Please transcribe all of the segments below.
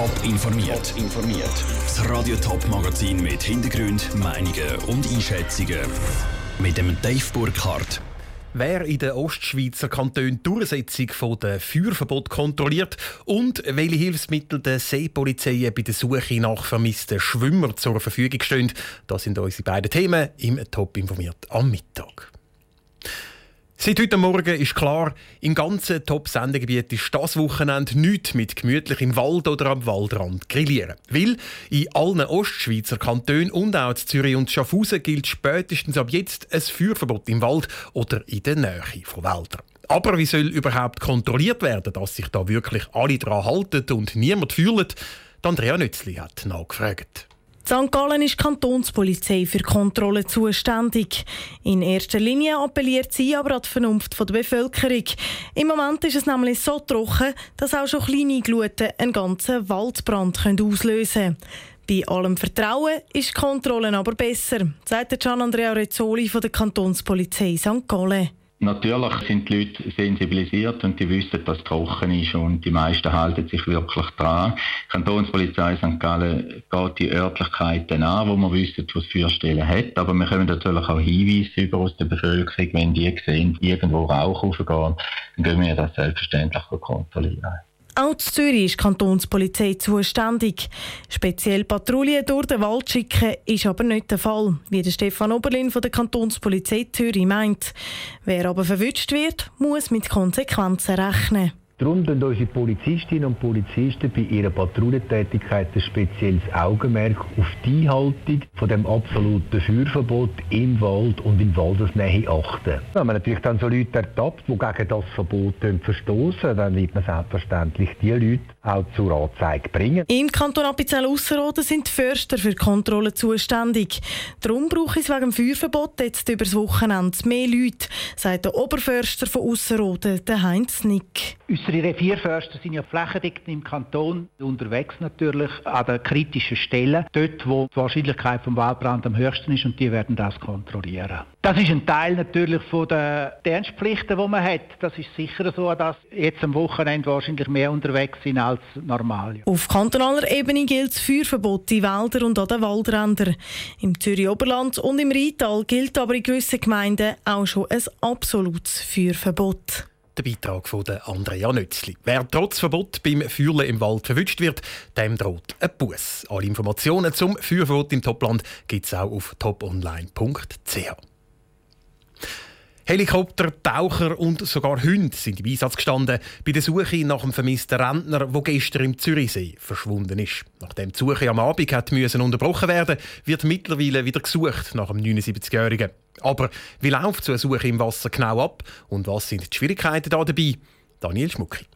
Top informiert. informiert. Das Radio Top Magazin mit Hintergrund, Meinungen und Einschätzungen mit dem Dave Burkhardt. Wer in den Ostschweizer Kantonen die Durchsetzung der Feuerverbot kontrolliert und welche Hilfsmittel der Seepolizei bei der Suche nach vermissten Schwimmern zur Verfügung stehen, das sind unsere beiden Themen im Top informiert am Mittag. Seit heute Morgen ist klar, im ganzen Top-Sendegebiet ist das Wochenende nichts mit gemütlich im Wald oder am Waldrand grillieren. Weil in allen Ostschweizer Kantonen und auch in Zürich und Schaffhausen gilt spätestens ab jetzt ein Feuerverbot im Wald oder in der Nähe von Wäldern. Aber wie soll überhaupt kontrolliert werden, dass sich da wirklich alle daran halten und niemand fühlt? Andrea Nützli hat nachgefragt. St. Gallen ist Kantonspolizei für Kontrollen zuständig. In erster Linie appelliert sie aber an die Vernunft der Bevölkerung. Im Moment ist es nämlich so trocken, dass auch schon kleine Gluten einen ganzen Waldbrand auslösen können. Bei allem Vertrauen ist die Kontrolle aber besser, sagt Gian Andrea Rezzoli von der Kantonspolizei St. Gallen. Natürlich sind die Leute sensibilisiert und die wissen, dass es trocken ist und die meisten halten sich wirklich dran. Die Kantonspolizei St. Gallen geht die Örtlichkeiten an, wo man wissen, was Feuerstellen hat. Aber wir können natürlich auch Hinweise über aus der Bevölkerung, wenn die sehen, irgendwo Rauch aufgehen, dann gehen wir das selbstverständlich kontrollieren. Auch in Zürich ist die Kantonspolizei zuständig. Speziell Patrouillen durch den Wald schicken ist aber nicht der Fall, wie der Stefan Oberlin von der Kantonspolizei Zürich meint. Wer aber verwünscht wird, muss mit Konsequenzen rechnen. Darum legen unsere Polizistinnen und Polizisten bei ihrer Patrouillentätigkeit ein spezielles Augenmerk auf die Einhaltung von dem absoluten Feuerverbot im Wald und in Waldesnähe achten. Wenn man natürlich dann so Leute ertappt, die gegen das Verbot verstoßen, dann wird man selbstverständlich die Leute auch zur Anzeige bringen. Im Kanton Appenzell-Ausserrhoden sind die Förster für die Kontrolle zuständig. Darum brauche ich wegen dem Feuerverbot jetzt über das Wochenende mehr Leute, sagt der Oberförster von Ausserrhoden, Heinz Nick. Unsere Revierförster sind ja flächendeckend im Kanton unterwegs natürlich an den kritischen Stellen, dort wo die Wahrscheinlichkeit vom Waldbrand am höchsten ist und die werden das kontrollieren. Das ist ein Teil natürlich von den Dienstpflichten, die man hat. Das ist sicher so, dass jetzt am Wochenende wahrscheinlich mehr unterwegs sind als normal. Auf kantonaler Ebene gilt das Feuerverbot in Wäldern und an den Waldrändern. Im Zürich-Oberland und im Rheintal gilt aber in gewissen Gemeinden auch schon ein absolutes Feuerverbot. Der Beitrag von Andrea Nützli. Wer trotz Verbot beim Feuerle im Wald verwünscht wird, dem droht ein Bus. Alle Informationen zum Feuerverbot im Topland gibt es auch auf toponline.ch. Helikopter, Taucher und sogar Hunde sind im Einsatz gestanden bei der Suche nach einem vermissten Rentner, der gestern im Zürichsee verschwunden ist. Nachdem die Suche am Abend hat müssen unterbrochen werden wird mittlerweile wieder gesucht nach dem 79-Jährigen. Aber wie läuft so eine Suche im Wasser genau ab und was sind die Schwierigkeiten da dabei? Daniel Schmucki.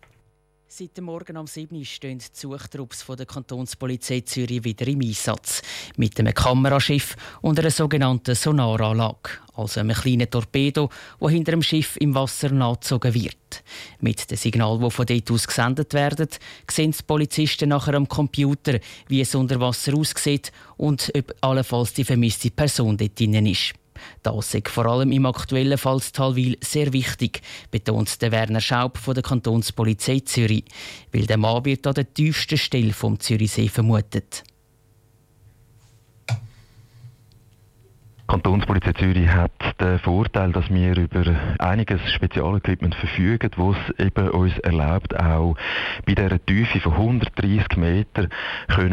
Seit dem Morgen um 7 Uhr stehen die Suchtrupps der Kantonspolizei Zürich wieder im Einsatz. Mit einem Kameraschiff und einer sogenannten Sonaranlage, also einem kleinen Torpedo, wo hinter dem Schiff im Wasser nachgezogen wird. Mit dem Signal, wo von dort aus gesendet werden, sehen die Polizisten nachher am Computer, wie es unter Wasser aussieht und ob allenfalls die vermisste Person dort drin ist. Das ist vor allem im aktuellen Fall Talwil sehr wichtig, betont der Werner Schaub von der Kantonspolizei Zürich, weil der Mann wird an der tiefsten Stelle vom Zürichsee vermutet. Die Kantonspolizei Zürich hat den Vorteil, dass wir über einiges Spezialequipment verfügen, es eben uns erlaubt, auch bei dieser Tiefe von 130 Metern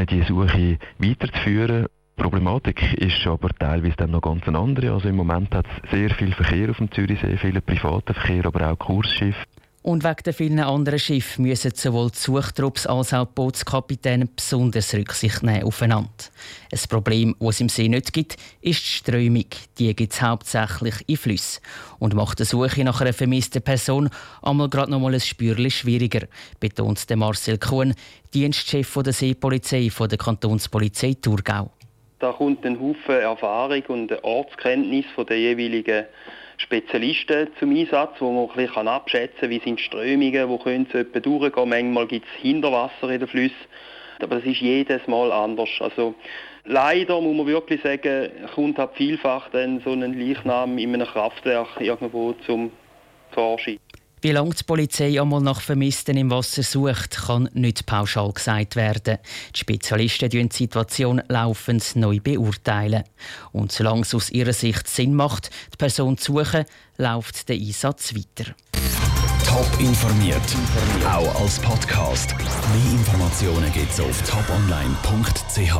die Suche weiterzuführen. Die Problematik ist aber teilweise dann noch ganz andere. Also im Moment hat es sehr viel Verkehr auf dem Zürichsee, viele private Verkehr, aber auch Kursschiffe. Und wegen der vielen anderen Schiffe müssen sowohl die Suchtrupps als auch die Bootskapitäne besonders Rücksicht nehmen aufeinander. Ein Problem, das es im See nicht gibt, ist die Strömung. Die gibt es hauptsächlich in Flüssen und macht die Suche nach einer vermissten Person einmal gerade noch mal ein Spürchen schwieriger, betont Marcel Kuhn, Dienstchef der Seepolizei der Kantonspolizei Thurgau. Da kommt ein Haufen Erfahrung und Ortskenntnis von den jeweiligen Spezialisten zum Einsatz, wo man ein bisschen abschätzen kann, wie sind die Strömungen, wo können sie etwa durchgehen. Manchmal gibt es Hinterwasser in den Flüssen, aber das ist jedes Mal anders. Also leider muss man wirklich sagen, kommt halt vielfach dann so ein Leichnam in einem Kraftwerk irgendwo zum Vorschein. Wie lange die Polizei einmal nach Vermissten im Wasser sucht, kann nicht pauschal gesagt werden. Die Spezialisten die Situation laufend neu beurteilen. Und solange es aus ihrer Sicht Sinn macht, die Person zu suchen, läuft der Einsatz weiter. Top informiert, auch als Podcast. Mehr Informationen gibt es auf toponline.ch.